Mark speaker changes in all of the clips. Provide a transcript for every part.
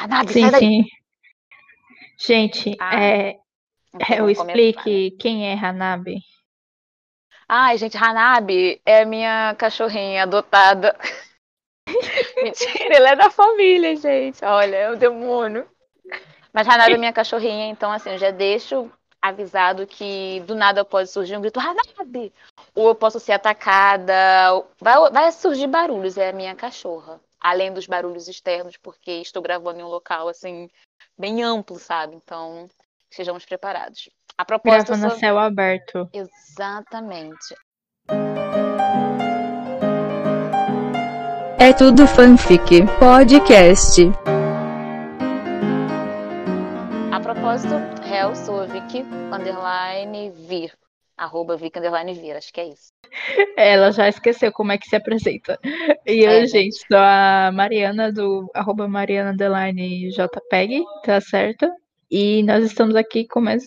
Speaker 1: Hanabi,
Speaker 2: Sim,
Speaker 1: sai daí.
Speaker 2: sim. Gente,
Speaker 1: Ah,
Speaker 2: é, eu
Speaker 1: né?
Speaker 2: explique quem é Hanabi.
Speaker 1: Ai, gente, Hanabi é a minha cachorrinha adotada. Mentira, ela é da família, gente. Olha, é o demônio. Mas Hanabi é minha cachorrinha, então assim, eu já deixo avisado que do nada pode surgir um grito, Hanabi! Ou eu posso ser atacada. Vai, vai surgir barulhos, é a minha cachorra. Além dos barulhos externos, porque estou gravando em um local assim, bem amplo, sabe? Então, estejamos preparados. A propósito,
Speaker 2: Grava
Speaker 1: eu
Speaker 2: no
Speaker 1: sou...
Speaker 2: céu aberto.
Speaker 1: Exatamente.
Speaker 3: É tudo fanfic podcast.
Speaker 1: A propósito, a Vicky, underline vir. Arroba Vicky, underline vir, acho que é isso.
Speaker 2: Ela já esqueceu como é que se apresenta. E eu,
Speaker 1: É,
Speaker 2: gente, sou a Mariana do arroba Mariana Underline JPEG, tá certo? E nós estamos aqui com mais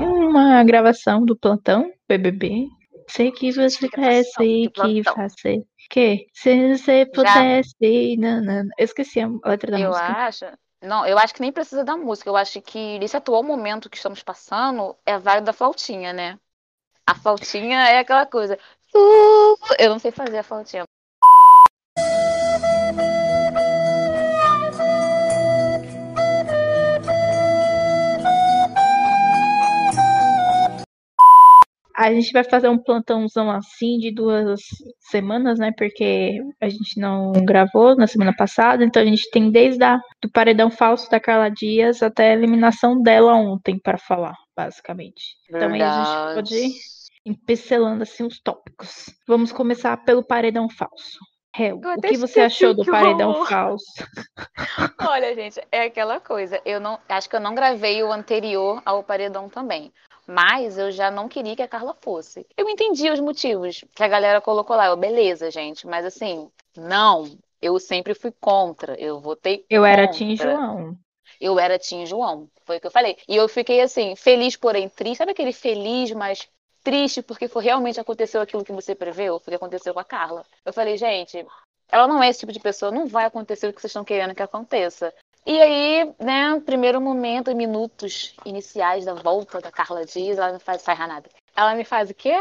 Speaker 2: uma gravação do plantão BBB. Sei que você
Speaker 1: de
Speaker 2: que fazer. Que? Se você pudesse. nanana. Eu esqueci a letra da
Speaker 1: eu
Speaker 2: música.
Speaker 1: acho. Não, eu acho que nem precisa da música. Eu acho que nesse atual momento que estamos passando, é válido a flautinha, né? A flautinha é aquela coisa. Eu não sei fazer a flautinha.
Speaker 2: A gente vai fazer um plantãozão assim de duas semanas, né? Porque a gente não gravou na semana passada, então a gente tem desde a, do paredão falso da Carla Dias até a eliminação dela ontem para falar, basicamente. Então aí a gente pode ir empecilando assim os tópicos. Vamos começar pelo paredão falso. Hel,
Speaker 1: Eu
Speaker 2: o que você achou do paredão
Speaker 1: rolou.
Speaker 2: falso?
Speaker 1: Olha, gente, é aquela coisa. Eu não, acho que eu não gravei o anterior ao paredão também. Mas eu já não queria que a Carla fosse. Eu entendi os motivos que a galera colocou lá. Eu, beleza, gente, mas assim, não. Eu sempre fui contra. Eu votei
Speaker 2: Eu era
Speaker 1: contra.
Speaker 2: Tim João.
Speaker 1: Eu era Tim João. Foi o que eu falei. E eu fiquei assim, feliz, porém triste. Sabe aquele feliz, mas triste porque foi realmente aconteceu aquilo que você preveu? Foi o que aconteceu com a Carla. Eu falei, gente, ela não é esse tipo de pessoa, não vai acontecer o que vocês estão querendo que aconteça. E aí, né, primeiro momento, minutos iniciais da volta da Carla Dias, ela me faz, sai nada. Ela me faz o quê?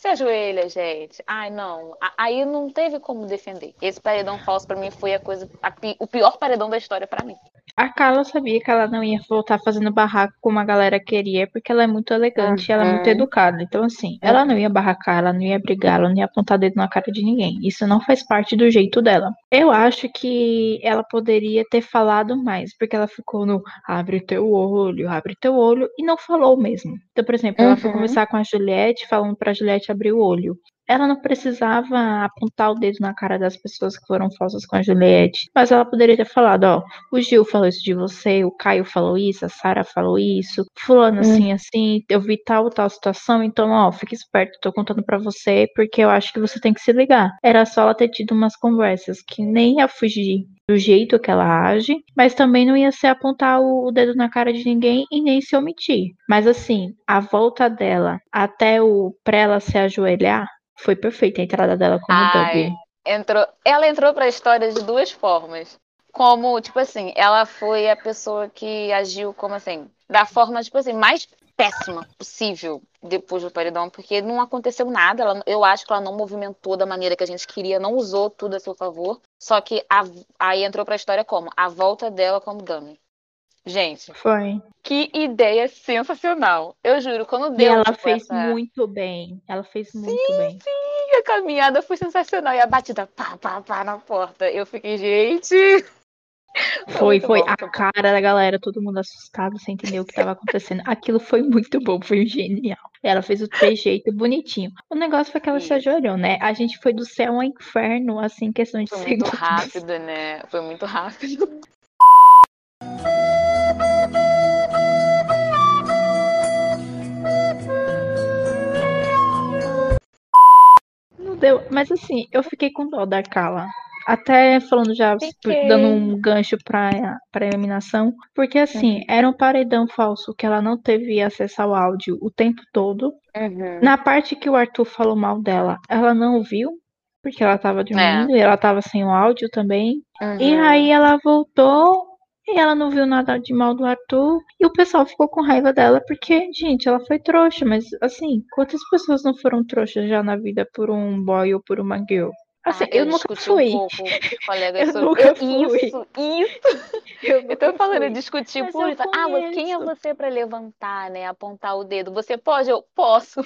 Speaker 1: Se ajoelha, gente. Ai, não. Aí não teve como defender. Esse paredão falso pra mim foi a coisa, a pi- o pior paredão da história pra mim.
Speaker 2: A Carla sabia que ela não ia voltar fazendo barraco como a galera queria, porque ela é muito elegante e ela é muito
Speaker 1: Uhum.
Speaker 2: educada. Então, assim, ela não ia barracar, ela não ia brigar, ela não ia apontar dedo na cara de ninguém. Isso não faz parte do jeito dela. Eu acho que ela poderia ter falado mais, porque ela ficou no abre teu olho, abre teu olho, e não falou mesmo. Então, por exemplo, ela foi
Speaker 1: Uhum.
Speaker 2: conversar com a Juliette, falando pra Juliette abrir o olho. Ela não precisava apontar o dedo na cara das pessoas que foram falsas com a Juliette, mas ela poderia ter falado, ó, o Gil falou isso de você, o Caio falou isso, a Sara falou isso, fulano assim, assim, eu vi tal, tal situação, então, ó, fique esperto, tô contando pra você, porque eu acho que você tem que se ligar. Era só ela ter tido umas conversas que nem ia fugir do jeito que ela age, mas também não ia ser apontar o, o dedo na cara de ninguém e nem se omitir. Mas assim, a volta dela até o pra ela se ajoelhar foi perfeita a entrada dela como
Speaker 1: Ai, entrou, ela entrou pra história de duas formas. Como, tipo assim, ela foi a pessoa que agiu como assim, da forma, tipo assim, mais péssima possível depois do paredão, porque não aconteceu nada. Ela, eu acho que ela não movimentou da maneira que a gente queria, não usou tudo a seu favor. Só que a- aí entrou pra história como? A volta dela como dummy. Gente,
Speaker 2: Foi.
Speaker 1: que ideia sensacional. Eu juro, quando
Speaker 2: E
Speaker 1: deu
Speaker 2: ela
Speaker 1: tipo,
Speaker 2: fez
Speaker 1: essa...
Speaker 2: muito bem. Ela fez muito bem.
Speaker 1: a caminhada foi sensacional. E a batida pá, pá, pá na porta. Eu fiquei, gente.
Speaker 2: Foi,
Speaker 1: muito
Speaker 2: foi
Speaker 1: bom,
Speaker 2: a
Speaker 1: muito bom.
Speaker 2: cara da galera, todo mundo assustado, sem entender o que estava acontecendo. Aquilo foi muito bom, foi genial. Ela fez o trejeito bonitinho. O negócio foi que ela se
Speaker 1: Isso.
Speaker 2: ajoelhou, né? A gente foi do céu ao inferno, assim, questão de
Speaker 1: Foi muito
Speaker 2: segundos.
Speaker 1: rápido, né? Foi muito rápido.
Speaker 2: Não deu, mas assim, eu fiquei com dó da Carla. Até falando já,
Speaker 1: Fiquei.
Speaker 2: dando um gancho pra, pra eliminação, porque assim, era um paredão falso que ela não teve acesso ao áudio o tempo todo.
Speaker 1: Uhum.
Speaker 2: Na parte que o Arthur falou mal dela, ela não ouviu, porque ela tava dormindo e ela tava sem o áudio também. E
Speaker 1: Uhum.
Speaker 2: aí ela voltou E ela não viu nada de mal do Arthur. E o pessoal ficou com raiva dela porque, gente, ela foi trouxa. Mas, assim, quantas pessoas não foram trouxas já na vida por um boy ou por uma girl? Assim,
Speaker 1: Ah,
Speaker 2: eu, nunca
Speaker 1: discuti
Speaker 2: fui.
Speaker 1: um pouco com colegas
Speaker 2: Eu
Speaker 1: sobre
Speaker 2: nunca fui.
Speaker 1: isso, isso.
Speaker 2: Eu,
Speaker 1: Eu tô
Speaker 2: nunca
Speaker 1: falando,
Speaker 2: fui.
Speaker 1: eu discuti
Speaker 2: Mas
Speaker 1: por
Speaker 2: eu
Speaker 1: isso. Ah, mas quem é você pra levantar, né? Apontar o dedo? Você pode? Eu posso.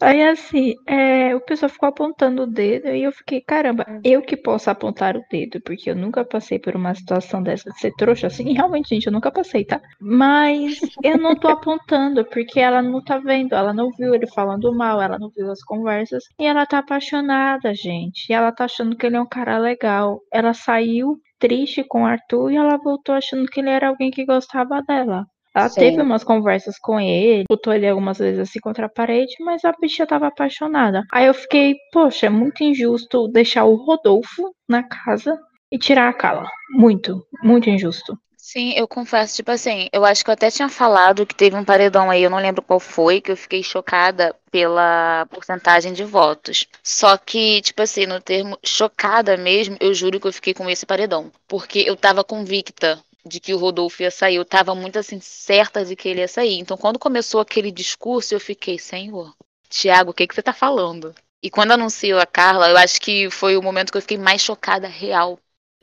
Speaker 2: Aí assim, é, o pessoal ficou apontando o dedo e eu fiquei, caramba,
Speaker 1: Hum.
Speaker 2: eu que posso apontar o dedo, porque eu nunca passei por uma situação dessa de ser trouxa assim, realmente, gente, eu nunca passei, tá? Mas eu não tô apontando, porque ela não tá vendo, ela não viu ele falando mal, ela não viu as conversas, e ela tá apaixonada, gente, e ela tá achando que ele é um cara legal. Ela saiu triste com o Arthur e ela voltou achando que ele era alguém que gostava dela. Ela
Speaker 1: Sim.
Speaker 2: teve umas conversas com ele, botou ele algumas vezes assim contra a parede, mas a bicha tava apaixonada. Aí eu fiquei, poxa, é muito injusto deixar o Rodolfo na casa e tirar a Carla. Muito, muito injusto.
Speaker 1: Sim, eu confesso, tipo assim, eu acho que eu até tinha falado que teve um paredão aí, eu não lembro qual foi, que eu fiquei chocada pela porcentagem de votos. Só que, tipo assim, no termo chocada mesmo, eu juro que eu fiquei com esse paredão. Porque eu tava convicta de que o Rodolfo ia sair, eu tava muito assim, certa de que ele ia sair. Então, quando começou aquele discurso, eu fiquei, senhor, Tiago, o que que você tá falando? E quando anunciou a Carla, eu acho que foi o momento que eu fiquei mais chocada real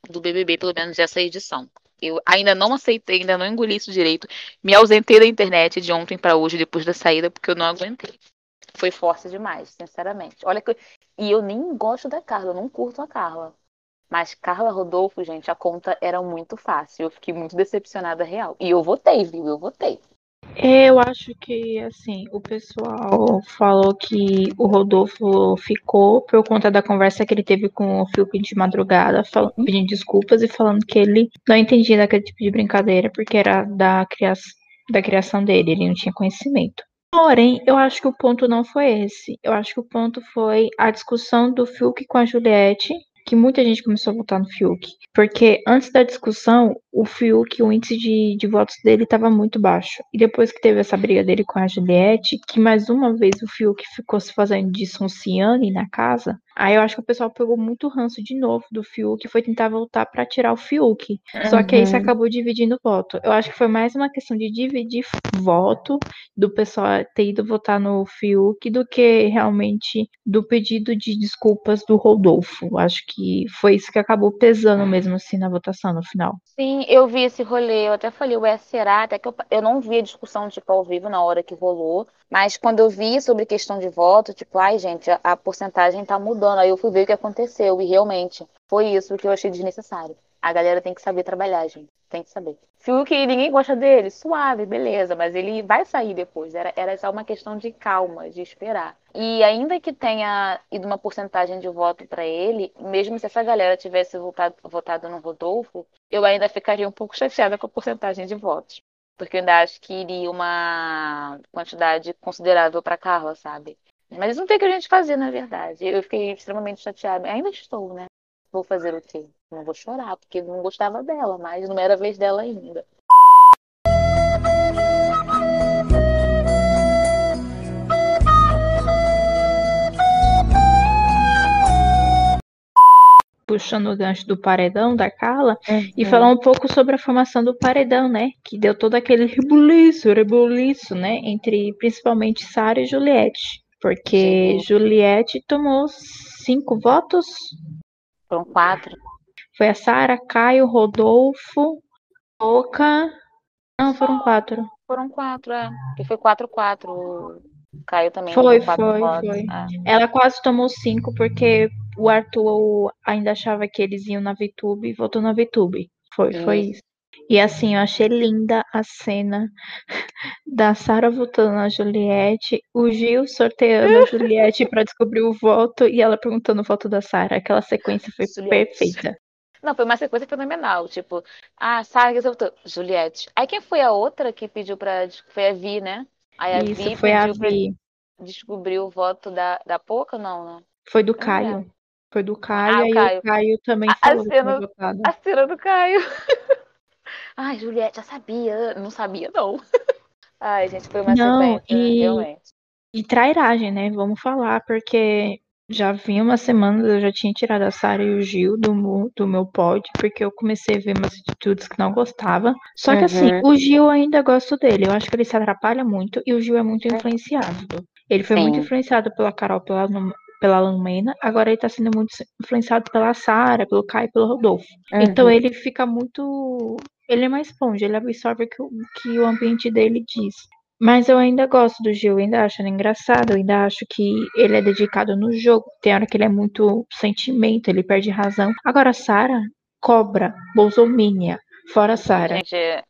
Speaker 1: do BBB, pelo menos dessa edição. Eu ainda não aceitei, ainda não engoli isso direito. Me ausentei da internet de ontem pra hoje, depois da saída, porque eu não aguentei. Foi forte demais, sinceramente. Olha que. E eu nem gosto da Carla, eu não curto a Carla. Mas Carla Rodolfo, gente, a conta era muito fácil. Eu fiquei muito decepcionada real. E eu votei, viu? Eu votei.
Speaker 2: Eu acho que, assim, o pessoal falou que o Rodolfo ficou por conta da conversa que ele teve com o Fiuk de madrugada, fal- pedindo desculpas e falando que ele não entendia daquele tipo de brincadeira porque era da, cria da criação dele, ele não tinha conhecimento. Porém, eu acho que o ponto não foi esse. Eu acho que o ponto foi a discussão do Fiuk com a Juliette, que muita gente começou a votar no Fiuk. Porque antes da discussão, o Fiuk, o índice de, de votos dele estava muito baixo. E depois que teve essa briga dele com a Juliette, que mais uma vez o Fiuk ficou se fazendo de Sonciane na casa, aí eu acho que o pessoal pegou muito ranço de novo do Fiuk e foi tentar voltar para tirar o Fiuk. Só que aí isso
Speaker 1: Uhum.
Speaker 2: acabou dividindo voto. Eu acho que foi mais uma questão de dividir voto do pessoal ter ido votar no Fiuk do que realmente do pedido de desculpas do Rodolfo. Acho que foi isso que acabou pesando mesmo assim na votação no final.
Speaker 1: Sim, eu vi esse rolê, eu até falei, ué, será? Até que eu, eu não vi a discussão, tipo, ao vivo na hora que rolou, mas quando eu vi sobre questão de voto, tipo, ai, gente, a, a porcentagem tá mudando. Aí eu fui ver o que aconteceu, e realmente foi isso que eu achei desnecessário. A galera tem que saber trabalhar, gente. Tem que saber. Fiuk, ninguém gosta dele, suave, beleza, mas ele vai sair depois. Era, era só uma questão de calma, de esperar. E ainda que tenha ido uma porcentagem de voto pra ele, mesmo se essa galera tivesse votado, votado no Rodolfo, eu ainda ficaria um pouco chateada com a porcentagem de votos. Porque eu ainda acho que iria uma quantidade considerável pra Carla, sabe? Mas não tem o que a gente fazer, na verdade. Eu fiquei extremamente chateada. Ainda estou, né? Vou fazer o quê? Não vou chorar, porque não gostava dela, mas não era a vez dela ainda.
Speaker 2: Puxando o gancho do paredão da Carla e
Speaker 1: Uhum.
Speaker 2: falar um pouco sobre a formação do paredão, né? Que deu todo aquele rebuliço, rebuliço, né? Entre principalmente Sara e Juliette. Porque. Juliette tomou cinco votos.
Speaker 1: Foram quatro.
Speaker 2: Foi a Sara, Caio, Rodolfo, Boca. Não, foram quatro.
Speaker 1: Foram quatro, é. Porque foi 4-4. O Caio também
Speaker 2: Foi,
Speaker 1: quatro
Speaker 2: foi,
Speaker 1: votos.
Speaker 2: foi.
Speaker 1: É.
Speaker 2: Ela quase tomou cinco porque o Arthur ainda achava que eles iam na VTube e votou na VTube. Foi, foi
Speaker 1: Isso.
Speaker 2: E assim, eu achei linda a cena da Sara votando na Juliette, o Gil sorteando a Juliette pra descobrir o voto e ela perguntando o voto da Sara. Aquela sequência foi
Speaker 1: Juliette.
Speaker 2: perfeita.
Speaker 1: Não, foi uma sequência fenomenal. Tipo, ah, Sara que votou. Juliette. Aí quem foi a outra que pediu pra. Foi a Vi, né? Aí a
Speaker 2: Isso,
Speaker 1: Vi
Speaker 2: foi a Vi.
Speaker 1: descobrir o voto da, da Poca, não, né?
Speaker 2: Foi do Caio. Foi do Caio,
Speaker 1: Ah, o
Speaker 2: aí
Speaker 1: Caio.
Speaker 2: o Caio também
Speaker 1: A- a
Speaker 2: falou tinha
Speaker 1: cena-
Speaker 2: votado.
Speaker 1: A cena do Caio. Ai, Juliette, já sabia. Não sabia, não. Ai, gente, foi uma
Speaker 2: Não,
Speaker 1: sequência,
Speaker 2: e-
Speaker 1: realmente.
Speaker 2: E trairagem, né? Vamos falar, porque já vinha uma semana, eu já tinha tirado a Sara e o Gil do, do meu pod, porque eu comecei a ver umas atitudes que não gostava. Só que assim,
Speaker 1: Uhum.
Speaker 2: o Gil ainda gosto dele. Eu acho que ele se atrapalha muito e o Gil é muito influenciado. Ele foi muito
Speaker 1: Sim.
Speaker 2: influenciado pela Carol, pela, pela Lumena, agora ele tá sendo muito influenciado pela Sara, pelo Caio e pelo Rodolfo. Então
Speaker 1: Uhum.
Speaker 2: ele fica muito. Ele é mais esponja, ele absorve o que, o que o ambiente dele diz. Mas eu ainda gosto do Gil, eu ainda acho ele engraçado, eu ainda acho que ele é dedicado no jogo. Tem hora que ele é muito sentimento, ele perde razão. Agora, Sara, cobra, bolsomínia, fora Sara.
Speaker 1: Gente,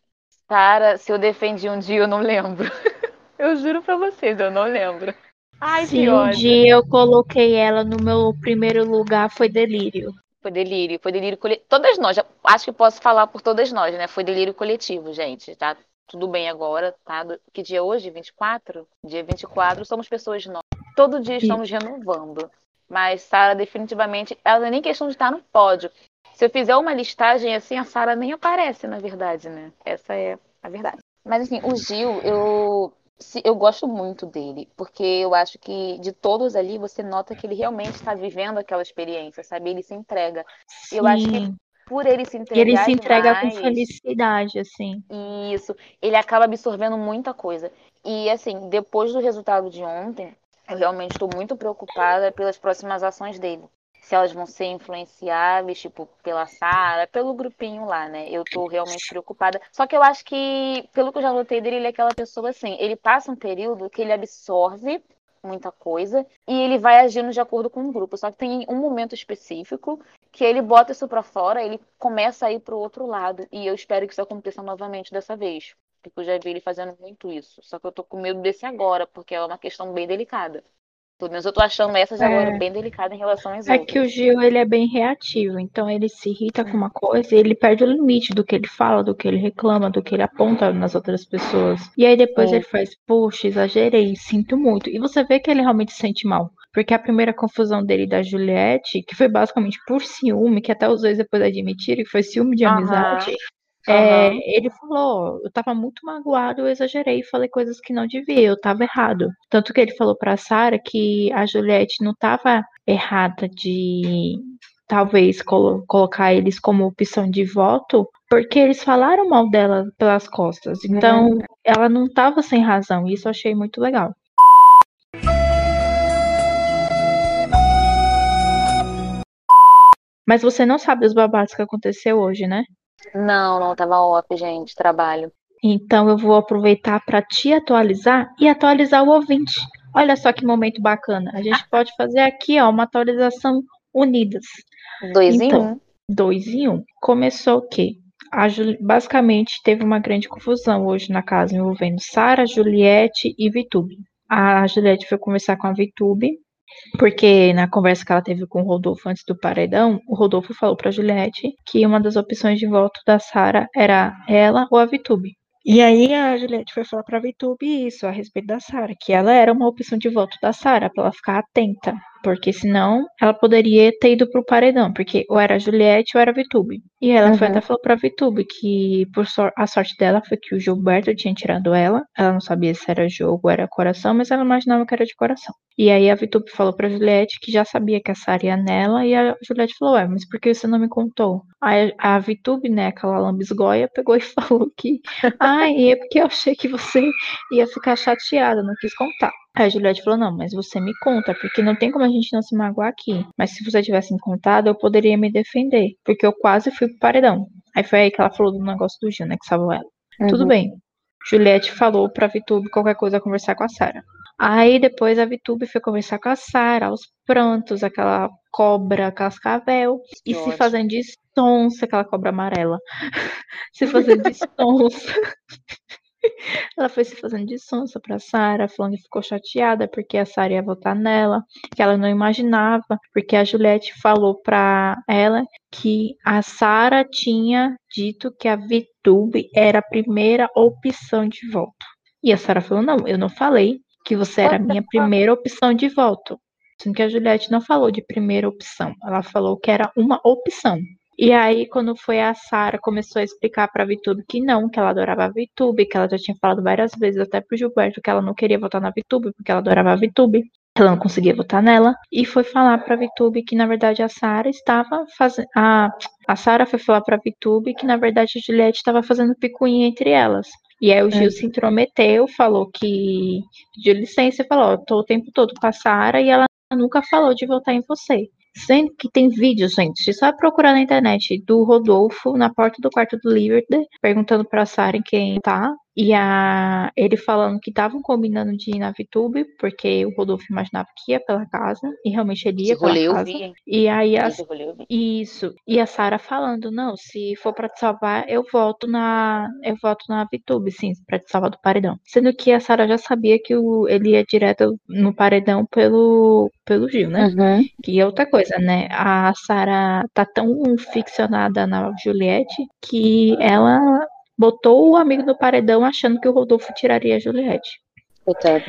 Speaker 1: Sara, se eu defendi um dia, eu não lembro. eu juro pra vocês, eu não lembro. Ai,
Speaker 2: Se um dia eu coloquei ela no meu primeiro lugar, foi delírio.
Speaker 1: Foi delírio, foi delírio coletivo. Todas nós, já- acho que posso falar por todas nós, né? Foi delírio coletivo, gente. Tá tudo bem agora, tá? Que dia é hoje? 24? Dia 24, somos pessoas novas. Todo dia estamos renovando. Mas Sara, definitivamente, ela não é nem questão de estar no pódio. Se eu fizer uma listagem assim, a Sara nem aparece, na verdade, né? Essa é a verdade. Mas assim, o Gil, eu, eu gosto muito dele, porque eu acho que de todos ali, você nota que ele realmente está vivendo aquela experiência, sabe? Ele se entrega. Eu acho que
Speaker 2: Sim.
Speaker 1: Por ele se entregar
Speaker 2: ele se entrega com
Speaker 1: demais,
Speaker 2: felicidade, assim.
Speaker 1: isso, ele acaba absorvendo muita coisa. E assim, depois do resultado de ontem, eu realmente estou muito preocupada pelas próximas ações dele. Se elas vão ser influenciáveis, tipo, pela Sara, pelo grupinho lá, né? Eu tô realmente preocupada. Só que eu acho que, pelo que eu já notei dele, ele é aquela pessoa assim, ele passa um período que ele absorve muita coisa e ele vai agindo de acordo com o grupo. Só que tem um momento específico que ele bota isso pra fora, ele começa a ir pro outro lado. E eu espero que isso aconteça novamente dessa vez. Porque eu já vi ele fazendo muito isso. Só que eu tô com medo desse agora, porque é uma questão bem delicada. Pelo menos eu tô achando essa de agora
Speaker 2: É.
Speaker 1: bem delicada em relação às
Speaker 2: É
Speaker 1: outras.
Speaker 2: que o Gil, ele é bem reativo, então ele se irrita com uma coisa e ele perde o limite do que ele fala, do que ele reclama, do que ele aponta nas outras pessoas. E aí depois
Speaker 1: Sim.
Speaker 2: ele faz, poxa, exagerei, sinto muito. E você vê que ele realmente se sente mal. Porque a primeira confusão dele e da Juliette, que foi basicamente por ciúme, que até os dois depois admitiram que foi ciúme de
Speaker 1: Aham.
Speaker 2: Amizade, é, ele falou, eu tava muito magoado, eu exagerei, falei coisas que não devia, eu tava errado. Tanto que ele falou pra Sara que a Juliette não tava errada de talvez colo- colocar eles como opção de voto, porque eles falaram mal dela pelas costas. Então, ela não tava sem razão, isso eu achei muito legal. Mas você não sabe os babados que aconteceu hoje, né?
Speaker 1: Não, não, tava off, gente. Trabalho.
Speaker 2: Então eu vou aproveitar para te atualizar e atualizar o ouvinte. Olha só que momento bacana. A gente pode fazer aqui, ó, uma atualização unidas.
Speaker 1: Dois em
Speaker 2: Então.
Speaker 1: um.
Speaker 2: Dois em um. Começou o quê? Juli- Basicamente teve uma grande confusão hoje na casa envolvendo Sara, Juliette e Vitube. A Juliette foi conversar com a Vitube, porque na conversa que ela teve com o Rodolfo antes do paredão, o Rodolfo falou para Juliette que uma das opções de voto da Sara era ela ou a Vitube. E aí a Juliette foi falar pra Vitube isso a respeito da Sara, que ela era uma opção de voto da Sara, pra ela ficar atenta, porque senão ela poderia ter ido pro paredão, porque ou era a Juliette ou era a Vitube. E ela foi
Speaker 1: Uhum.
Speaker 2: até falou pra Vitube que por sor- a sorte dela foi que o Gilberto tinha tirado ela, ela não sabia se era jogo ou era coração, mas ela imaginava que era de coração. E aí a Vitube falou pra Juliette que já sabia que a Sara ia nela, e a Juliette falou, ué, mas por que você não me contou? Aí a Vitube, né, aquela lambisgoia, pegou e falou que Ai, é porque eu achei que você ia ficar chateada, não quis contar. Aí a Juliette falou: Não, mas você me conta, porque não tem como a gente não se magoar aqui. Mas se você tivesse me contado, eu poderia me defender, porque eu quase fui pro paredão. Aí foi aí que ela falou do negócio do Gil, né, que salvou ela. Tudo
Speaker 1: Uhum.
Speaker 2: bem. Juliette falou pra Vitube qualquer coisa conversar com a Sara. Aí depois a Vitube foi conversar com a Sara, aos prantos, aquela cobra cascavel, e
Speaker 1: Que
Speaker 2: se fazendo de sonsa, aquela cobra amarela. se fazendo de sonsa. Ela foi se fazendo de sonsa pra Sara, falando que ficou chateada porque a Sara ia votar nela, que ela não imaginava, porque a Juliette falou pra ela que a Sara tinha dito que a VTube era a primeira opção de voto. E a Sara falou: Não, eu não falei que você era a minha primeira opção de voto. Sendo que a Juliette não falou de primeira opção, ela falou que era uma opção. E aí, quando foi a Sara, começou a explicar pra Vitube que não, que ela adorava a Vitube, que ela já tinha falado várias vezes até pro Gilberto que ela não queria votar na Vitube, porque ela adorava a Vitube. ela não conseguia votar nela, e foi falar pra Vitube que na verdade a Sara estava fazendo. A, a Sara foi falar pra Vitube que na verdade a Juliette estava fazendo picuinha entre elas. E aí o Gil
Speaker 1: É.
Speaker 2: se intrometeu, falou que pediu licença e falou: tô o tempo todo com a Sara e ela nunca falou de votar em você. Sendo que tem vídeo, gente, você só procurar na internet do Rodolfo na porta do quarto do Líder, perguntando pra Sara em quem tá. E a, ele falando que estavam combinando de ir na VTube, porque o Rodolfo imaginava que ia pela casa, e realmente ele ia
Speaker 1: rolê
Speaker 2: pela
Speaker 1: eu
Speaker 2: casa.
Speaker 1: vi?
Speaker 2: E aí a,
Speaker 1: rolê
Speaker 2: isso. E a Sara falando, não, se for pra te salvar, eu volto na. Eu volto na VTube, sim, pra te salvar do paredão. Sendo que a Sara já sabia que o, ele ia direto no paredão pelo, pelo Gil, né?
Speaker 1: Uhum.
Speaker 2: Que é outra coisa, né? A Sara tá tão ficcionada na Juliette que ela botou o amigo no paredão achando que o Rodolfo tiraria a Juliette.
Speaker 1: Coitado.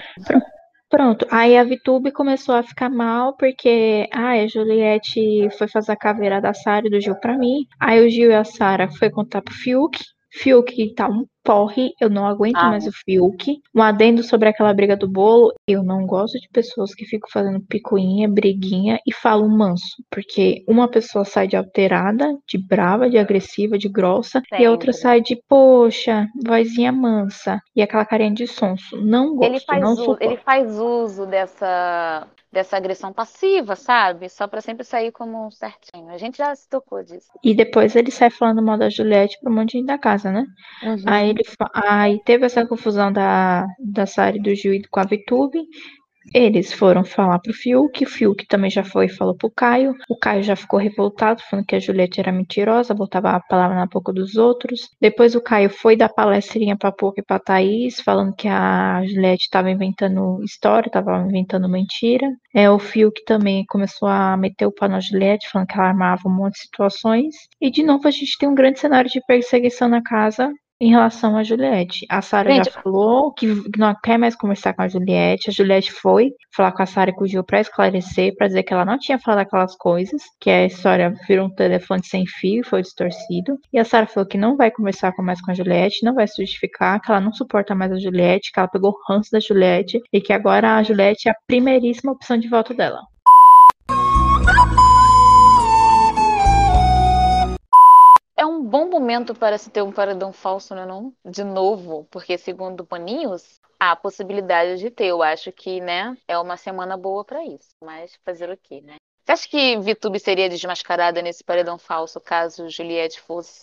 Speaker 2: Pronto, aí a Vitube começou a ficar mal porque ah, a Juliette foi fazer a caveira da Sara e do Gil pra mim. Aí o Gil e a Sara foi contar pro Fiuk. Fiuk tá um porre, eu não aguento
Speaker 1: Ah,
Speaker 2: mais o Fiuk. Um adendo sobre aquela briga do bolo, eu não gosto de pessoas que ficam fazendo picuinha, briguinha e falam manso. Porque uma pessoa sai de alterada, de brava, de agressiva, de grossa, e a outra
Speaker 1: Sempre.
Speaker 2: sai de, poxa, vozinha mansa. E aquela carinha de sonso. Não gosto,
Speaker 1: Ele faz,
Speaker 2: não
Speaker 1: uso, ele faz uso dessa, dessa agressão passiva, sabe? Só pra sempre sair como um certinho. A gente já se tocou disso.
Speaker 2: E depois ele sai falando mal da Juliette pro monte de gente da casa, né?
Speaker 1: Uhum.
Speaker 2: Aí ele aí teve essa confusão da, da Sari do Gil com a Vitube. Eles foram falar pro Fiuk, o Fiuk também já foi e falou pro Caio. O Caio já ficou revoltado, falando que a Juliette era mentirosa, botava a palavra na boca dos outros. Depois o Caio foi dar palestrinha pra Pouca e pra Thaís, falando que a Juliette estava inventando história, estava inventando mentira. É, o Fiuk também começou a meter o pau na Juliette, falando que ela armava um monte de situações. E de novo a gente tem um grande cenário de perseguição na casa em relação a Juliette. A Sara já falou que não quer mais conversar com a Juliette. A Juliette foi falar com a Sara e com o Gil pra esclarecer, pra dizer que ela não tinha falado aquelas coisas, que a história virou um telefone sem fio e foi distorcido. E a Sara falou que não vai conversar mais com a Juliette, não vai se justificar, que ela não suporta mais a Juliette, que ela pegou o ranço da Juliette e que agora a Juliette é a primeiríssima opção de voto dela.
Speaker 1: Bom momento para se ter um paredão falso, né, não? De novo, porque segundo Boninhos, há a possibilidade de ter. Eu acho que, né, é uma semana boa para isso. Mas fazer o quê, né? Você acha que Vitube seria desmascarada nesse paredão falso caso Juliette fosse?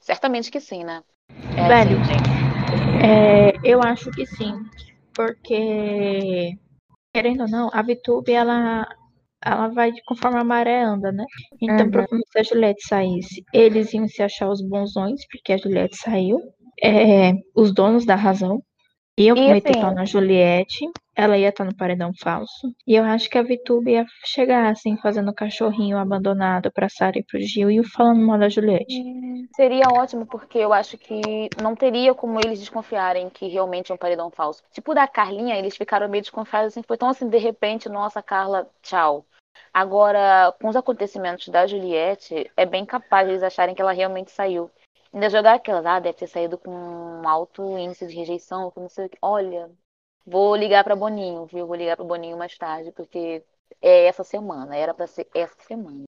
Speaker 1: Certamente que sim, né? É
Speaker 2: Velho,
Speaker 1: assim.
Speaker 2: É, eu acho que sim, porque querendo ou não, a VTube ela ela vai de conforme a maré anda, né? Então,
Speaker 1: Uhum.
Speaker 2: provavelmente se a Juliette saísse, eles iam se achar os bonzões, porque a Juliette saiu. É, os donos da razão iam
Speaker 1: E,
Speaker 2: meter
Speaker 1: assim-
Speaker 2: pau na Juliette, ela ia estar no paredão falso. E eu acho que a VTube ia chegar assim, fazendo o cachorrinho abandonado pra Sarah e pro Gil e falando mal da Juliette.
Speaker 1: Seria ótimo, porque eu acho que não teria como eles desconfiarem que realmente é um paredão falso. Tipo, da Carlinha, eles ficaram meio desconfiados, assim, foi tão assim, de repente, nossa, Carla, tchau. Agora, com os acontecimentos da Juliette, é bem capaz eles acharem que ela realmente saiu. Ainda jogar aquelas, ah, deve ter saído com um alto índice de rejeição, não sei o que. Olha, vou ligar pra Boninho, viu? Vou ligar pro Boninho mais tarde, porque é essa semana, era pra ser essa semana.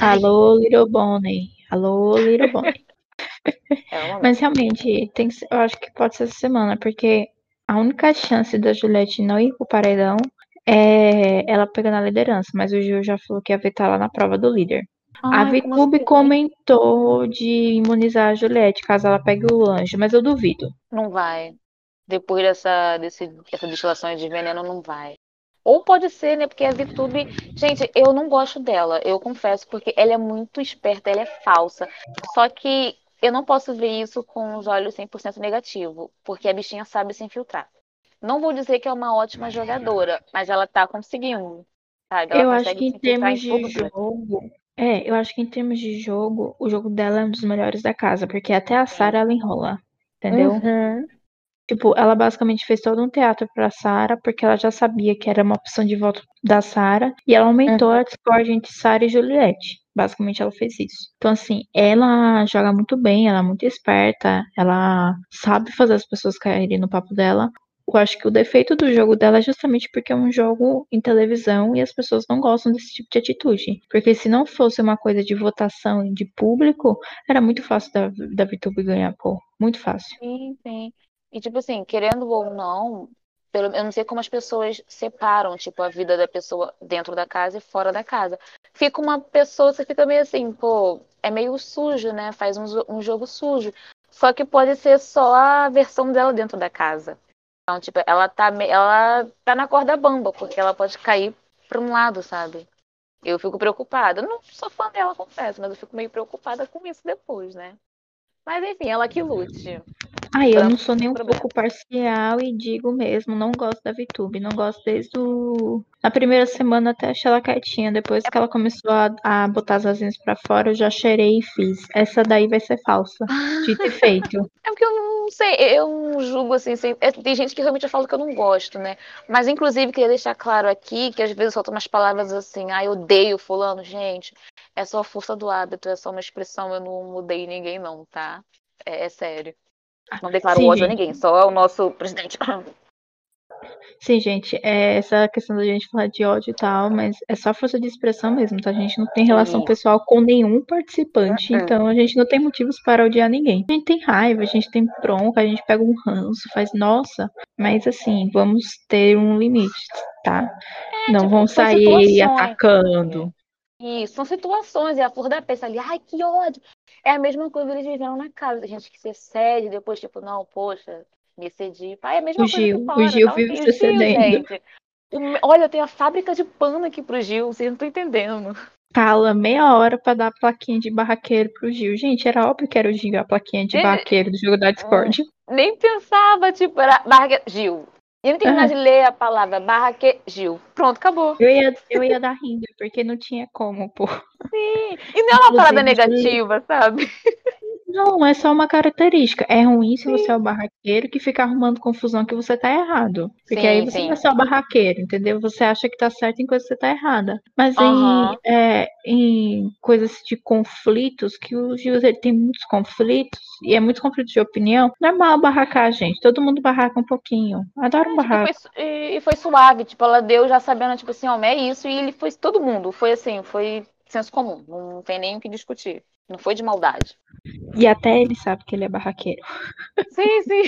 Speaker 2: Alô, Little Bonnie. Alô, Little Bonnie.
Speaker 1: é.
Speaker 2: Mas realmente, tem que eu acho que pode ser essa semana, porque a única chance da Juliette não ir pro paredão é ela pegando a liderança. Mas o Gil já falou que ia vetar lá na prova do líder. a
Speaker 1: Ai, como
Speaker 2: VTube
Speaker 1: assim?
Speaker 2: comentou de imunizar a Juliette caso ela pegue o anjo, mas eu duvido.
Speaker 1: Não vai. Depois dessa, desse, dessa destilação de veneno, não vai. Ou pode ser, né? Porque a VTube. Gente, eu não gosto dela, eu confesso, porque ela é muito esperta, ela é falsa. Só que eu não posso ver isso com os olhos 100% negativo, porque a bichinha sabe se infiltrar. Não vou dizer que é uma ótima jogadora, mas ela tá conseguindo. Sabe? Ela
Speaker 2: eu acho que em termos
Speaker 1: em
Speaker 2: de
Speaker 1: tudo.
Speaker 2: jogo. É, eu acho que em termos de jogo, o jogo dela é um dos melhores da casa, porque até a Sarah ela enrola. Entendeu?
Speaker 1: Uhum.
Speaker 2: Tipo, ela basicamente fez todo um teatro pra Sarah, porque ela já sabia que era uma opção de voto da Sarah, e ela aumentou a discórdia entre Sarah e Juliette. Basicamente, ela fez isso. Então, assim, ela joga muito bem, ela é muito esperta, ela sabe fazer as pessoas caírem no papo dela. eu acho que o defeito do jogo dela é justamente porque é um jogo em televisão e as pessoas não gostam desse tipo de atitude. Porque se não fosse uma coisa de votação e de público, era muito fácil da, da VTube ganhar, pô. Muito fácil.
Speaker 1: Sim, sim. E tipo assim, querendo ou não, pelo, eu não sei como as pessoas separam, tipo, a vida da pessoa dentro da casa e fora da casa. Fica uma pessoa, você fica meio assim, pô, é meio sujo, né? Faz um, um jogo sujo. Só que pode ser só a versão dela dentro da casa. Então, tipo, ela tá, ela tá na corda bamba, porque ela pode cair para um lado, sabe? Eu fico preocupada. Não sou fã dela, confesso, mas eu fico meio preocupada com isso depois, né? Mas enfim, ela que lute.
Speaker 2: Ai, eu não sou nem um pouco parcial e digo mesmo, não gosto da VTube, não gosto desde o... Na primeira semana até achei ela quietinha, depois que ela começou a, a botar as asinhas pra fora, eu já cheirei e fiz. Essa daí vai ser falsa, de ter feito.
Speaker 1: É porque eu não sei, eu não julgo assim, sem... É, tem gente que realmente fala que eu não gosto, né? Mas inclusive queria deixar claro aqui que às vezes soltam umas palavras assim, ai, ah, odeio fulano, gente. É só a força do hábito, é só uma expressão, eu não mudei ninguém não, tá? É, é sério. Não declaro Sim, ódio a ninguém, só o nosso presidente.
Speaker 2: Sim, gente, é essa questão da gente falar de ódio e tal, mas é só força de expressão mesmo, tá? A gente não tem relação Sim. pessoal com nenhum participante, uhum. então a gente não tem motivos para odiar ninguém. A gente tem raiva, a gente tem bronca, a gente pega um ranço, faz nossa, mas assim, vamos ter um limite, tá? É, não tipo, vão sair atacando.
Speaker 1: Isso, são situações, e a flor da peça ali, ai, que ódio. É a mesma coisa eles viveram na casa, a gente que se cede, depois, tipo, não, poxa, me cedi. Pai, é a mesma
Speaker 2: o
Speaker 1: coisa
Speaker 2: Gil, fora, o Gil não, vive se cedendo. Gente.
Speaker 1: Olha, tem a fábrica de pano aqui pro Gil, vocês não estão entendendo.
Speaker 2: Cala meia hora pra dar a plaquinha de barraqueiro pro Gil. Gente, era óbvio que era o Gil, a plaquinha de barraqueiro do jogo da Discord.
Speaker 1: Nem pensava, tipo, era barraqueiro. Gil, e não terminar de ler a palavra barraque Gil. Pronto, acabou.
Speaker 2: Eu ia, eu ia dar rindo, porque não tinha como, pô.
Speaker 1: Sim. E não é uma palavra negativa, sabe?
Speaker 2: Não, é só uma característica. É ruim se você é o barraqueiro que fica arrumando confusão que você tá errado. Porque sim, aí você sim. não é só barraqueiro, entendeu? Você acha que tá certo enquanto você tá errada. Mas uhum. em, é, em coisas de conflitos, que o Gil ele tem muitos conflitos, e é muito conflito de opinião, normal barracar, gente. Todo mundo barraca um pouquinho. Adoro um barraco.
Speaker 1: E foi, e foi suave, tipo, ela deu já sabendo, tipo assim, ó, é isso, e ele foi todo mundo. Foi assim, foi senso comum. Não tem nem o que discutir. Não foi de maldade.
Speaker 2: E até ele sabe que ele é barraqueiro.
Speaker 1: Sim, sim.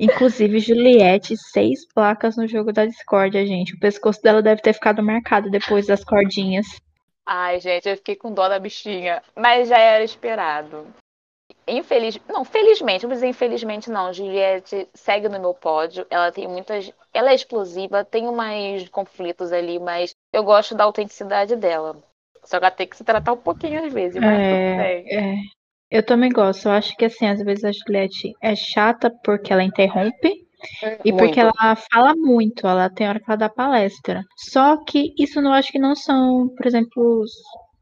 Speaker 2: Inclusive, Juliette, seis placas no jogo da discórdia, gente. O pescoço dela deve ter ficado marcado depois das cordinhas.
Speaker 1: Ai, gente, eu fiquei com dó da bichinha. Mas já era esperado. Infeliz... Não, felizmente, não vou dizer infelizmente não. Juliette segue no meu pódio. Ela tem muitas. Ela é explosiva, tem umas conflitos ali, mas eu gosto da autenticidade dela. Só que ela tem que se tratar um pouquinho às vezes, mas é, tudo bem.
Speaker 2: É. Eu também gosto. Eu acho que assim, às vezes a Juliette é chata porque ela interrompe. E muito. porque ela fala muito, ela tem hora que ela dá palestra. Só que isso não acho que não são, por exemplo,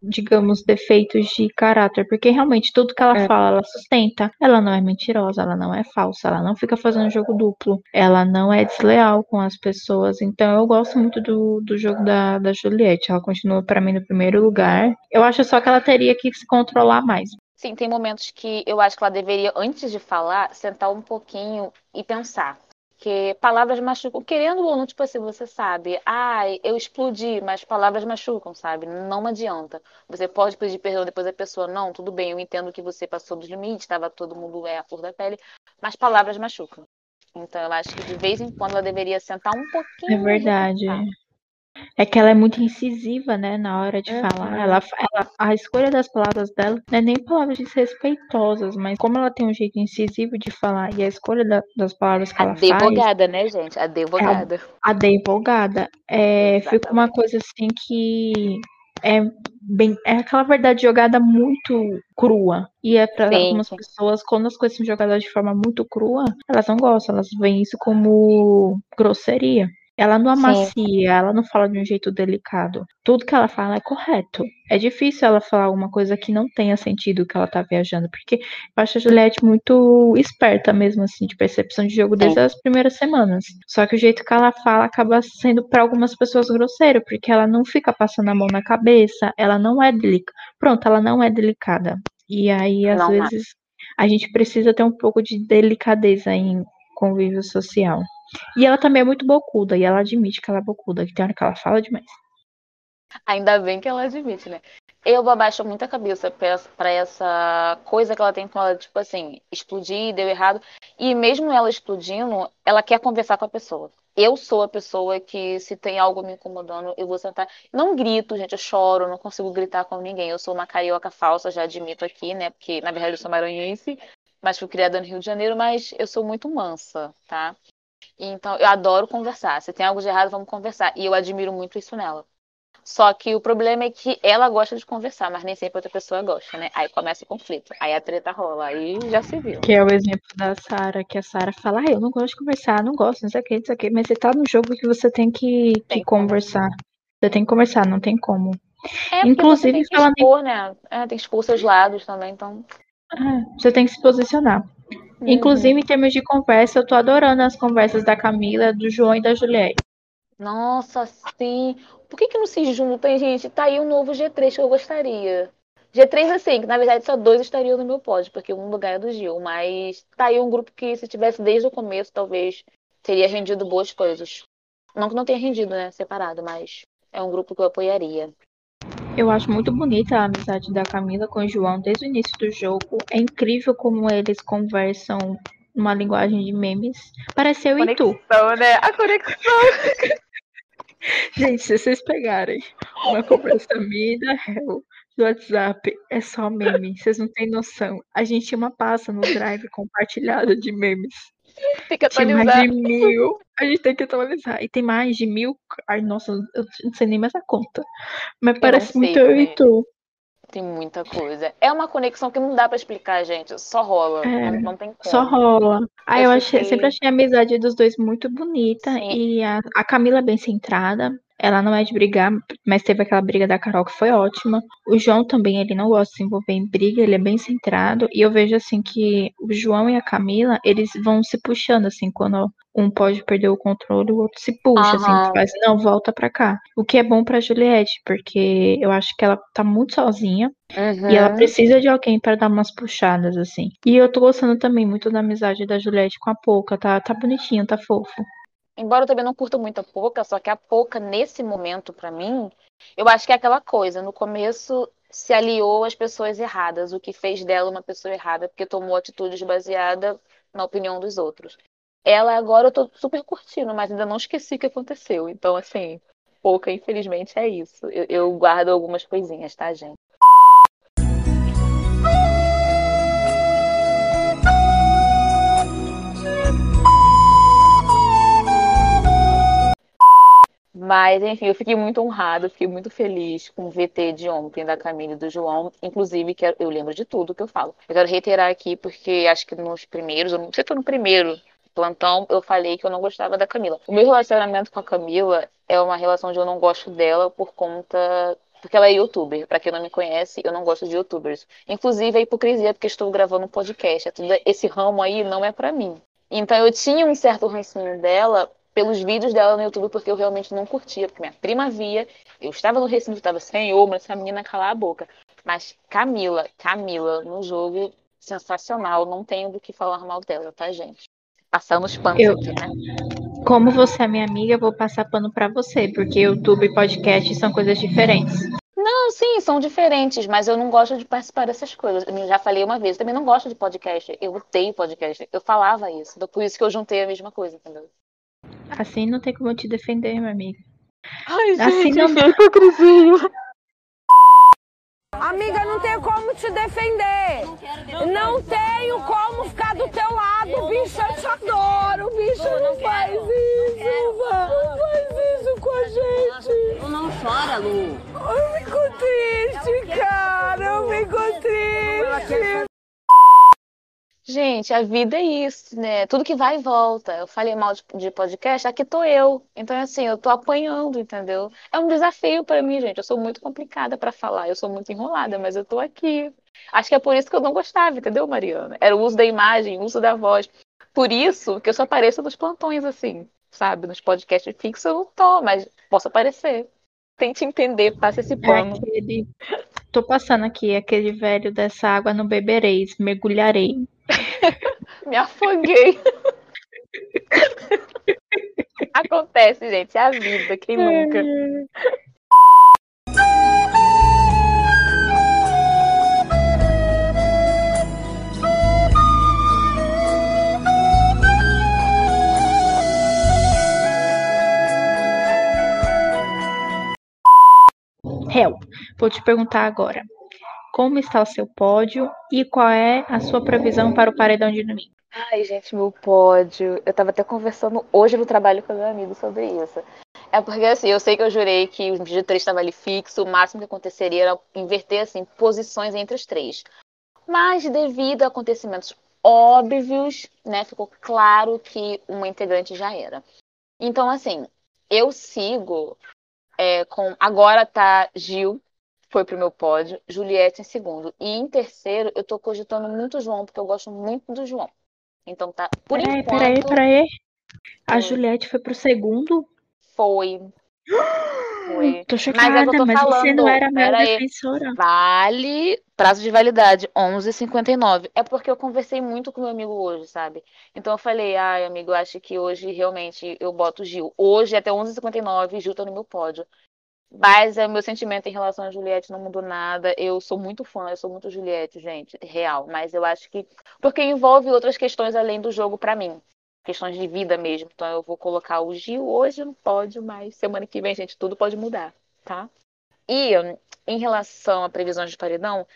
Speaker 2: digamos, defeitos de caráter, porque realmente tudo que ela é. fala, ela sustenta. Ela não é mentirosa, ela não é falsa, ela não fica fazendo jogo duplo, ela não é desleal com as pessoas. Então eu gosto muito do, do jogo da, da Juliette. Ela continua para mim no primeiro lugar. Eu acho só que ela teria que se controlar mais.
Speaker 1: Sim, tem momentos que eu acho que ela deveria, antes de falar, sentar um pouquinho e pensar porque palavras machucam, querendo ou não, tipo assim, você sabe, ai, eu explodi, mas palavras machucam, sabe? Não adianta. Você pode pedir perdão depois da pessoa, não, tudo bem, eu entendo que você passou dos limites, estava todo mundo é a flor da pele, mas palavras machucam. Então eu acho que de vez em quando ela deveria sentar um pouquinho.
Speaker 2: É verdade. É que ela é muito incisiva, né, na hora de uhum. falar. Ela, ela, a escolha das palavras dela não é nem palavras desrespeitosas, mas como ela tem um jeito incisivo de falar e a escolha da, das palavras que ela faz...
Speaker 1: Advogada, né, gente? Advogada.
Speaker 2: A, advogada. É, fica uma coisa assim que é bem é aquela verdade jogada muito crua e é para algumas pessoas quando as coisas são jogadas de forma muito crua elas não gostam elas veem isso como grosseria Ela não amacia, ela não fala de um jeito delicado. Tudo que ela fala é correto. É difícil ela falar alguma coisa que não tenha sentido que ela tá viajando, porque eu acho a Juliette muito esperta mesmo, assim, de percepção de jogo desde as primeiras semanas. Só que o jeito que ela fala acaba sendo para algumas pessoas grosseiro, porque ela não fica passando a mão na cabeça, ela não é delicada. Pronto, ela não é delicada. E aí, às
Speaker 1: Não é.
Speaker 2: vezes, a gente precisa ter um pouco de delicadeza em convívio social. E ela também é muito bocuda, e ela admite que ela é bocuda, que tem hora que ela fala demais.
Speaker 1: Ainda bem que ela admite, né? Eu abaixo muito a cabeça pra essa coisa que ela tem com ela, tipo assim, explodir, deu errado. E mesmo ela explodindo, ela quer conversar com a pessoa. Eu sou a pessoa que, se tem algo me incomodando, eu vou sentar. Não grito, gente, eu choro, não consigo gritar com ninguém. Eu sou uma carioca falsa, já admito aqui, né? Porque, na verdade, eu sou maranhense, mas fui criada no Rio de Janeiro, mas eu sou muito mansa, tá? Então, eu adoro conversar. Se tem algo de errado, vamos conversar. E eu admiro muito isso nela. Só que o problema é que ela gosta de conversar, mas nem sempre outra pessoa gosta, né? Aí começa o conflito, aí a treta rola, aí já se viu.
Speaker 2: Que é o exemplo da Sara, que a Sara fala, ah, eu não gosto de conversar, não gosto, não sei o que, não sei o que, mas você tá no jogo que você tem que,
Speaker 1: Tem que
Speaker 2: conversar. Você tem que conversar, não tem como.
Speaker 1: É,
Speaker 2: Inclusive,
Speaker 1: você tem que
Speaker 2: falando
Speaker 1: expor, né? É, tem que expor seus lados também, então.
Speaker 2: Ah, você tem que se posicionar.
Speaker 1: Uhum.
Speaker 2: Inclusive, em termos de conversa, eu tô adorando as conversas da Camila, do João e da Juliette.
Speaker 1: Nossa, sim. Por que que não se juntam, gente? Tá aí um novo G3 que eu gostaria. G3, assim, que na verdade só dois estariam no meu pódio, porque um lugar é do Gil. Mas tá aí um grupo que, se tivesse desde o começo, talvez teria rendido boas coisas. Não que não tenha rendido, né? Separado, mas é um grupo que eu apoiaria.
Speaker 2: Eu acho muito bonita a amizade da Camila com o João desde o início do jogo. É incrível como eles conversam numa linguagem de memes. Parece eu e tu.
Speaker 1: Conexão, né? A conexão.
Speaker 2: Gente, se vocês pegarem uma conversa minha da do WhatsApp, é só meme. Vocês não têm noção. A gente tinha uma pasta no Drive compartilhada de memes.
Speaker 1: Tem que
Speaker 2: Tinha mais de mil. A gente tem que atualizar. E tem mais de mil. Ai, nossa, eu não sei nem mais a conta. Mas parece
Speaker 1: sei
Speaker 2: muito eu e
Speaker 1: também.
Speaker 2: tu.
Speaker 1: Tem muita coisa. É uma conexão que não dá pra explicar, gente. Só rola.
Speaker 2: É,
Speaker 1: Não, não tem como.
Speaker 2: Só rola. Ah, eu,
Speaker 1: Eu
Speaker 2: achei, sempre achei a amizade dos dois muito bonita.
Speaker 1: Sim.
Speaker 2: E a, a Camila é bem centrada. Ela não é de brigar, mas teve aquela briga da Carol que foi ótima. O João também, ele não gosta de se envolver em briga, ele é bem centrado. E eu vejo assim que o João e a Camila, eles vão se puxando, assim, quando um pode perder o controle, o outro se puxa, assim,
Speaker 1: Aham.
Speaker 2: faz, não, volta pra cá. O que é bom pra Juliette, porque eu acho que ela tá muito sozinha. E ela
Speaker 1: Uhum.
Speaker 2: precisa de alguém para dar umas puxadas, assim. E eu tô gostando também muito da amizade da Juliette com a Poca. Tá, tá bonitinho, tá fofo.
Speaker 1: Embora eu também não curta muito a Poca, só que a Poca, nesse momento, pra mim, eu acho que é aquela coisa. No começo, se aliou às pessoas erradas, o que fez dela uma pessoa errada, porque tomou atitudes baseadas na opinião dos outros. Ela agora eu tô super curtindo, mas ainda não esqueci o que aconteceu. Então, assim, Poca, infelizmente, é isso. Eu, eu guardo algumas coisinhas, tá, gente? Mas, enfim, eu fiquei muito honrada, fiquei muito feliz com o VT de ontem da Camila e do João. Inclusive, quero, eu lembro de tudo que eu falo. Eu quero reiterar aqui, porque acho que nos primeiros, não sei se foi no primeiro plantão, eu falei que eu não gostava da Camila. O meu relacionamento com a Camila é uma relação onde eu não gosto dela por conta. Porque ela é youtuber. Pra quem não me conhece, eu não gosto de youtubers. Inclusive, é hipocrisia, porque estou gravando um podcast. Esse ramo aí não é pra mim. Então, eu tinha um certo rancinho dela pelos vídeos dela no YouTube, porque eu realmente não curtia, porque minha prima via, eu estava no recinto, estava senhor, mas essa menina calar a boca. Mas Camila, Camila, no jogo, sensacional, não tenho do que falar mal dela, tá, gente? Passando os panos
Speaker 2: Eu-
Speaker 1: aqui, né?
Speaker 2: Como você é minha amiga, eu vou passar pano pra você, porque YouTube e podcast são coisas diferentes.
Speaker 1: Não, sim, são diferentes, mas eu não gosto de participar dessas coisas. Eu já falei uma vez, eu também não gosto de podcast. Eu odeio podcast. Eu falava isso. Por isso que eu juntei a mesma coisa, entendeu?
Speaker 2: Assim não tem como eu te defender, minha amiga.
Speaker 1: Ai,
Speaker 2: Assim não-
Speaker 1: que hipocrisia.
Speaker 4: Amiga, não tenho como te defender. Não tenho como ficar do teu lado, bicho. Eu te adoro, bicho. Não faz isso. Não faz isso com a gente.
Speaker 5: Tu não chora, Lu.
Speaker 4: Eu fico triste, cara. Eu fico triste.
Speaker 1: Gente, a vida é isso, né? Tudo que vai e volta. Eu falei mal de, de podcast, aqui tô eu. Então, assim, eu tô apanhando, entendeu? É um desafio para mim, gente. Eu sou muito complicada para falar, eu sou muito enrolada, mas eu tô aqui. Acho que é por isso que eu não gostava, entendeu, Mariana? Era o uso da imagem, o uso da voz. Por isso que eu só apareço nos plantões, assim, sabe? Nos podcasts fixos eu não tô, mas posso aparecer. Tente entender, passe esse pano.
Speaker 2: É aquele... Tô passando aqui, aquele velho dessa água não bebereis, mergulharei.
Speaker 1: Me afoguei. Acontece, gente, é a vida, quem nunca?
Speaker 2: Hel, vou te perguntar agora. Como está o seu pódio e qual é a sua previsão para o paredão de domingo?
Speaker 1: Ai, gente, meu pódio. Eu tava até conversando hoje no trabalho com meu amigo sobre isso. É porque, assim, eu sei que eu jurei que o vídeo 3 estava ali fixo, o máximo que aconteceria era inverter, assim, posições entre os três. Mas, devido a acontecimentos óbvios, né, ficou claro que uma integrante já era. Então, assim, eu sigo é, com. Agora tá Gil, foi pro meu pódio, Juliette em segundo. E em terceiro, eu tô cogitando muito o João, porque eu gosto muito do João. Então tá. Por
Speaker 2: peraí,
Speaker 1: enquanto.
Speaker 2: peraí, peraí. A Juliette foi pro segundo?
Speaker 1: Foi. Foi.
Speaker 2: Tô chocada, mas, é que eu tô mas falando, você não era minha defensora.
Speaker 1: Vale, prazo de validade, 11h59. É porque eu conversei muito com meu amigo hoje, sabe? Então eu falei, ai, amigo, acho que hoje realmente eu boto Gil. Hoje, até 11h59, Gil tá no meu pódio. Mas é o meu sentimento em relação a Juliette não mudou nada. Eu sou muito fã, eu sou muito Juliette, gente, real. Mas eu acho que. Porque envolve outras questões além do jogo para mim. Questões de vida mesmo. Então eu vou colocar o Gil hoje no pódio, mas semana que vem, gente, tudo pode mudar, tá? E em relação a previsões de paredão,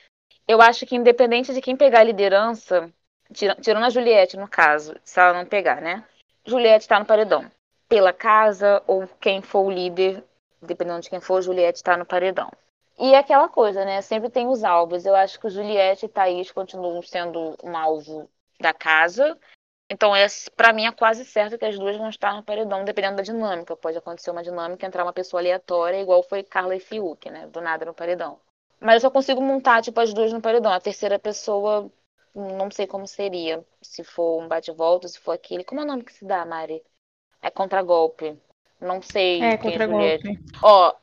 Speaker 1: eu acho que independente de quem pegar a liderança, tirando a Juliette, no caso, se ela não pegar, né? Juliette tá no paredão. Pela casa ou quem for o líder dependendo de quem for, Juliette está no paredão. E é aquela coisa, né? Sempre tem os alvos. Eu acho que Juliette e Thaís continuam sendo um alvo da casa. Então, é, para mim, é quase certo que as duas vão estar no paredão, dependendo da dinâmica. Pode acontecer uma dinâmica, entrar uma pessoa aleatória, igual foi Carla e Fiuk, né? Do nada no paredão. Mas eu só consigo montar, tipo, as duas no paredão. A terceira pessoa, não sei como seria. Se for um bate-volta, se for aquele. Como é o nome que se dá, Mari? É contra-golpe. Não sei
Speaker 2: é,
Speaker 1: quem é Juliette. Ó,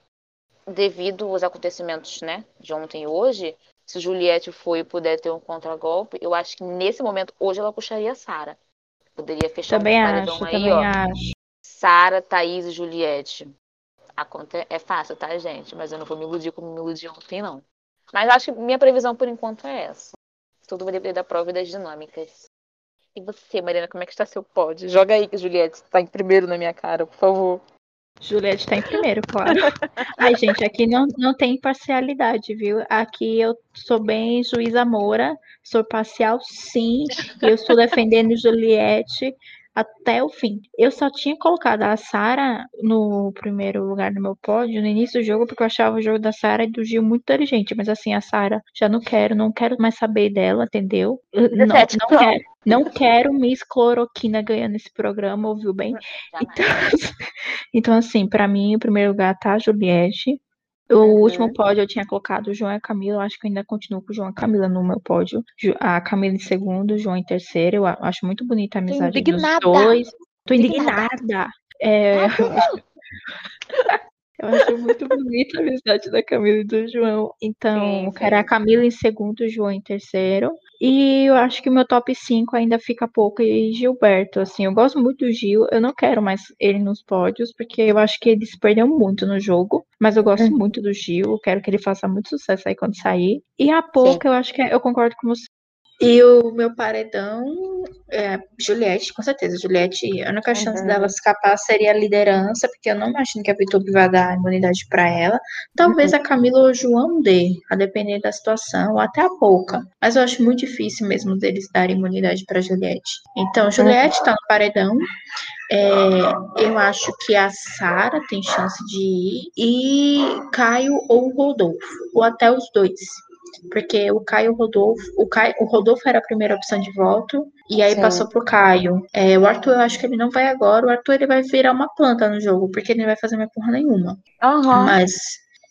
Speaker 1: devido aos acontecimentos, né, de ontem e hoje, se Juliette foi e puder ter um contragolpe, eu acho que nesse momento, hoje ela puxaria a Sara. Poderia fechar
Speaker 2: também
Speaker 1: um
Speaker 2: paredão acho,
Speaker 1: aí,
Speaker 2: também
Speaker 1: ó.
Speaker 2: Acho.
Speaker 1: Sara, Thaís e Juliette. A conta é fácil, tá, gente? Mas eu não vou me iludir como me iludi ontem, não. Mas acho que minha previsão por enquanto é essa. Tudo vai depender da prova e das dinâmicas. E você, Mariana, como é que está seu pódio? Joga aí que Juliette está em primeiro na minha cara, por favor.
Speaker 2: Juliette está em primeiro, claro. Ai, gente, aqui não, não tem parcialidade, viu? Aqui eu sou bem juíza Moura, sou parcial sim, eu estou defendendo Juliette até o fim. Eu só tinha colocado a Sara no primeiro lugar no meu pódio no início do jogo, porque eu achava o jogo da Sara e do Gil muito inteligente. Mas assim, a Sara já não quero, não quero mais saber dela, entendeu? Não, não quero. Não quero Miss Cloroquina ganhando esse programa, ouviu bem? Então, então assim, para mim, o primeiro lugar tá a Juliette. O uhum. último pódio eu tinha colocado o João e a Camila. Eu acho que ainda continuo com o João e a Camila no meu pódio. A Camila em segundo, o João em terceiro. Eu acho muito bonita a amizade dos dois. Tô indignada. indignada. É, eu acho muito bonita a amizade da Camila e do João. Então, sim, quero a Camila em segundo, o João em terceiro. E eu acho que o meu top 5 ainda fica pouco e Gilberto, assim, eu gosto muito do Gil, eu não quero mais ele nos pódios, porque eu acho que ele se perdeu muito no jogo, mas eu gosto uhum. muito do Gil, eu quero que ele faça muito sucesso aí quando sair. E a pouco, eu acho que é, eu concordo com você, e o meu paredão é Juliette, com certeza. Juliette, a única chance uhum. dela escapar seria a liderança, porque eu não imagino que a Vitube vai dar imunidade para ela. Talvez uhum. a Camila ou o João dê, a depender da situação, ou até a pouca. Mas eu acho muito difícil mesmo deles darem imunidade para Juliette. Então, Juliette está uhum. no paredão. É, eu acho que a Sara tem chance de ir, e Caio ou Rodolfo, ou até os dois. Porque o Caio Rodolfo, o, Caio, o Rodolfo era a primeira opção de voto, e aí
Speaker 1: Sim.
Speaker 2: passou pro Caio. É, o Arthur, eu acho que ele não vai agora. O Arthur ele vai virar uma planta no jogo, porque ele não vai fazer mais porra nenhuma.
Speaker 1: Aham.
Speaker 2: Mas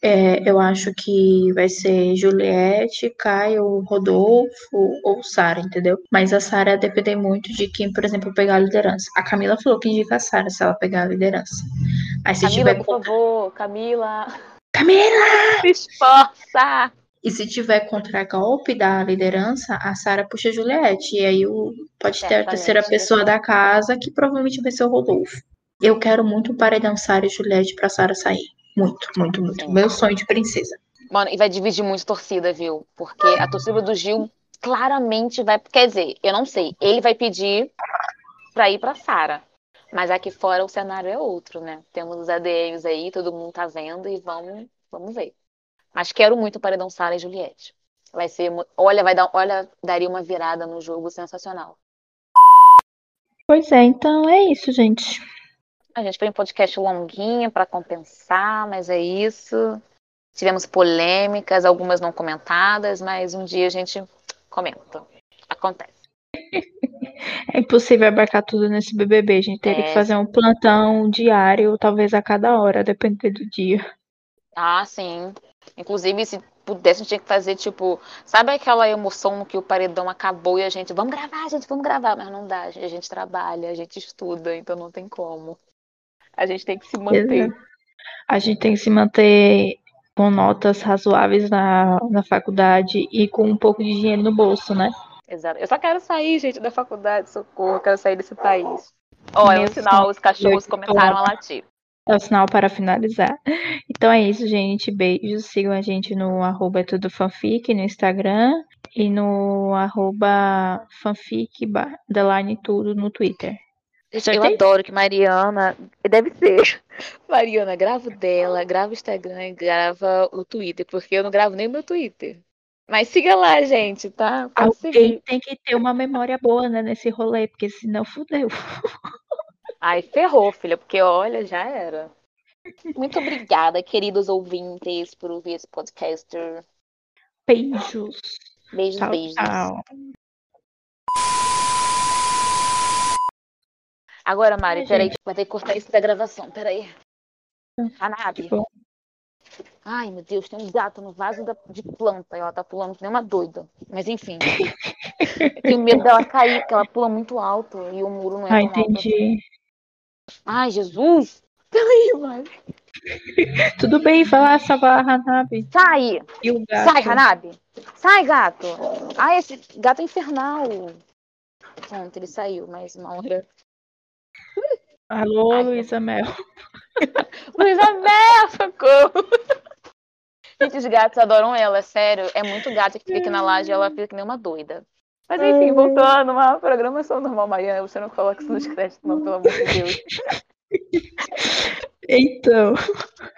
Speaker 2: é, eu acho que vai ser Juliette, Caio, Rodolfo ou Sara, entendeu? Mas a Sara depender muito de quem, por exemplo, pegar a liderança. A Camila falou que indica a Sara se ela pegar a liderança. Aí se
Speaker 1: Camila,
Speaker 2: tiver.
Speaker 1: por favor, Camila.
Speaker 2: Camila!
Speaker 1: Se esforça!
Speaker 2: E se tiver contragolpe da liderança, a Sara puxa a Juliette. E aí o, pode ter a terceira pessoa da casa, que provavelmente vai ser o Rodolfo. Eu quero muito o paredão Sara e Juliette pra Sara sair. Muito, muito, muito.
Speaker 1: Sim.
Speaker 2: Meu sonho de princesa.
Speaker 1: Mano, e vai dividir muito torcida, viu? Porque a torcida do Gil claramente vai. Quer dizer, eu não sei. Ele vai pedir pra ir pra Sara. Mas aqui fora o cenário é outro, né? Temos os ADMs aí, todo mundo tá vendo e vamos, vamos ver. Mas quero muito o paredão Sara e Juliette. Vai ser. Olha, vai dar. Olha, daria uma virada no jogo sensacional.
Speaker 2: Pois é, então é isso, gente.
Speaker 1: A gente fez um podcast longuinho pra compensar, mas é isso. Tivemos polêmicas, algumas não comentadas, mas um dia a gente comenta. Acontece.
Speaker 2: É impossível abarcar tudo nesse BBB. A gente teria
Speaker 1: É.
Speaker 2: que fazer um plantão diário, talvez a cada hora, dependendo do dia.
Speaker 1: Ah, sim. Inclusive, se pudesse, a gente tinha que fazer, tipo, sabe aquela emoção que o paredão acabou e a gente, vamos gravar, gente, vamos gravar, mas não dá, a gente trabalha, a gente estuda, então não tem como. A gente tem que se manter.
Speaker 2: Exato. A gente tem que se manter com notas razoáveis na, na faculdade e com um pouco de dinheiro no bolso, né?
Speaker 1: Exato. Eu só quero sair, gente, da faculdade, socorro, eu quero sair desse país. Um
Speaker 2: Meu
Speaker 1: sinal, os cachorros começaram a latir.
Speaker 2: É o sinal para finalizar. Então é isso, gente. Beijos. Sigam a gente no arroba é tudo fanfic no Instagram e no arroba fanfic underline tudo no Twitter.
Speaker 1: Gente, eu adoro que Mariana. Deve ser. Mariana, grava o dela, grava o Instagram e grava o Twitter, porque eu não gravo nem o meu Twitter. Mas siga lá, gente, tá?
Speaker 2: Alguém tem que ter uma memória boa, né, nesse rolê, porque senão fudeu.
Speaker 1: Ai, ferrou, filha, porque olha, já era. Muito obrigada, queridos ouvintes, por ouvir esse podcast.
Speaker 2: Beijos.
Speaker 1: Beijos,
Speaker 2: Tchau,
Speaker 1: beijos.
Speaker 2: tchau.
Speaker 1: Agora, Mari,
Speaker 2: Ai,
Speaker 1: peraí,
Speaker 2: gente.
Speaker 1: vai ter que cortar isso da gravação, peraí. Hanabi.
Speaker 2: bom.
Speaker 1: Ai, meu Deus, tem um gato no vaso da- de planta e ela tá pulando que nem uma doida. Mas enfim. Tenho medo dela cair, porque ela pula muito alto e o muro não é
Speaker 2: Ah,
Speaker 1: tão alto. Ai, Jesus! Peraí, Mari.
Speaker 2: Tudo bem, vai lá salvar a Hanabi
Speaker 1: Sai! Sai, Hanabi! Sai, gato! Ai, esse gato é infernal! Pronto, ele saiu, mas uma hora.
Speaker 2: Alô,
Speaker 1: Ai,
Speaker 2: Luísa Mel.
Speaker 1: Luísa Mel, socorro! Gente, os gatos adoram ela, é sério. É muito gato que fica aqui na laje e ela fica que nem uma doida. Mas enfim, voltando, uma programação normal, Mariana. Você não coloca isso nos créditos, não, pelo amor de Deus.
Speaker 2: Então.